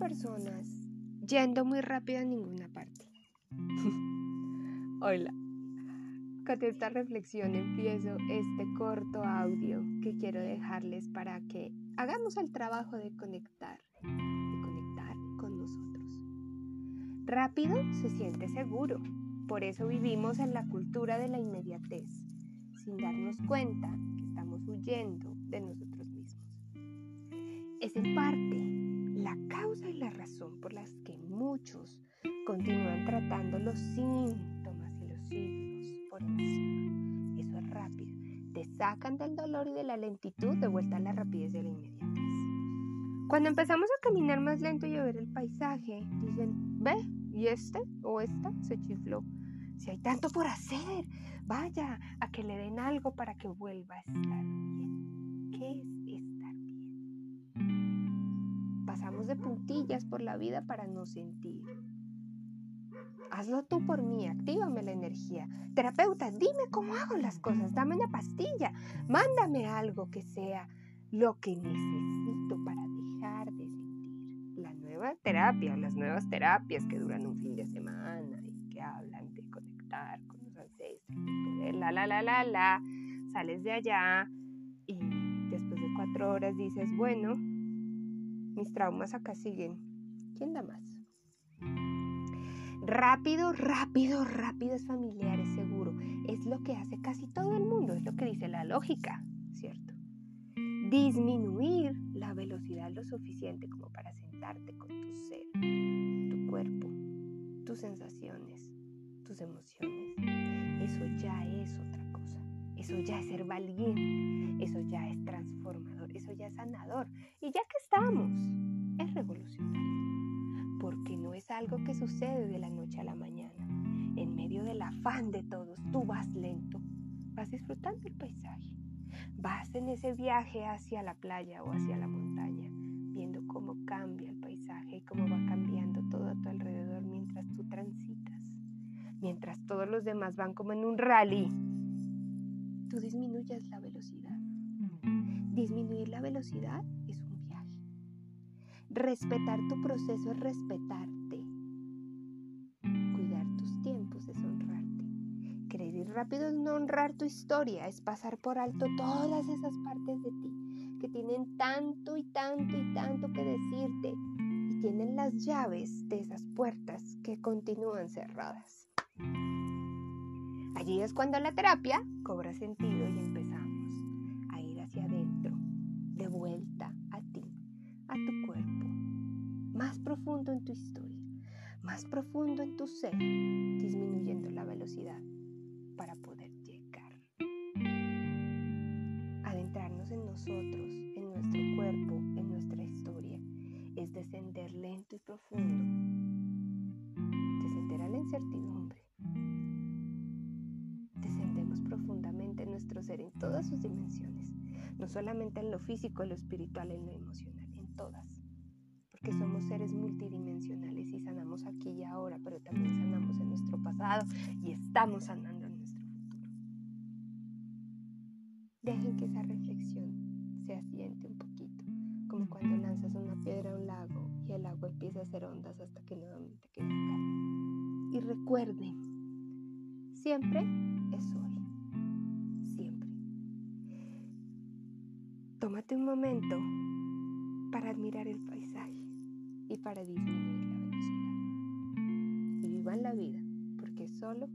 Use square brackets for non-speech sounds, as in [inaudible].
personas yendo muy rápido a ninguna parte. [laughs] Hola. Con esta reflexión empiezo este corto audio que quiero dejarles para que hagamos el trabajo de conectar, de conectar con nosotros. Rápido se siente seguro, por eso vivimos en la cultura de la inmediatez, sin darnos cuenta que estamos huyendo de nosotros mismos. Es en parte la razón por las que muchos continúan tratando los síntomas y los signos por encima. Eso es rápido. Te sacan del dolor y de la lentitud de vuelta a la rapidez de la inmediatez. Cuando empezamos a caminar más lento y a ver el paisaje, dicen, ve, y este o esta se chifló. Si hay tanto por hacer, vaya a que le den algo para que vuelva a estar bien. ¿Qué es de puntillas por la vida para no sentir. Hazlo tú por mí, actívame la energía. Terapeuta, dime cómo hago las cosas, dame una pastilla, mándame algo que sea lo que necesito para dejar de sentir. La nueva terapia, las nuevas terapias que duran un fin de semana y que hablan de conectar con los ancestros, poder, la, la, la, la, la. Sales de allá y después de cuatro horas dices, bueno, mis traumas acá siguen. ¿Quién da más? Rápido, rápido, rápido es familiar, es seguro. Es lo que hace casi todo el mundo, es lo que dice la lógica, ¿cierto? Disminuir la velocidad lo suficiente como para sentarte con tu ser, tu cuerpo, tus sensaciones, tus emociones. Eso ya es otra. Eso ya es ser valiente. Eso ya es transformador. Eso ya es sanador. Y ya que estamos, es revolucionario porque no es algo que sucede de la noche a la mañana. En medio del afán de todos, tú vas lento, vas disfrutando el paisaje, vas en ese viaje hacia la playa o hacia la montaña, viendo cómo cambia el paisaje y cómo va cambiando todo a tu alrededor mientras tú transitas, mientras todos los demás van como en un rally. Tú disminuyes la velocidad. Disminuir la velocidad es un Respetar tu proceso es respetarte. Cuidar tus tiempos es honrarte. Querer ir rápido es no honrar tu historia, es pasar por alto todas esas partes de ti que tienen tanto y tanto y tanto que decirte y tienen las llaves de esas puertas que continúan cerradas. Allí es cuando la terapia cobra sentido y empezamos a ir hacia adentro, de vuelta a ti, a tu cuerpo más profundo en tu historia, más profundo en tu ser, disminuyendo la velocidad para poder llegar. Adentrarnos en nosotros, en nuestro cuerpo, en nuestra historia, es descender lento y profundo, descender a la incertidumbre. Ser en todas sus dimensiones, no solamente en lo físico, en lo espiritual, en lo emocional, en todas que somos seres multidimensionales y sanamos aquí y ahora, pero también sanamos en nuestro pasado y estamos sanando en nuestro futuro. Dejen que esa reflexión se asiente un poquito, como cuando lanzas una piedra a un lago y el agua empieza a hacer ondas hasta que nuevamente queda calma. Y recuerden, siempre es hoy, Tómate un momento para admirar el paisaje y para disminuir la velocidad. Y vivan la vida, porque solo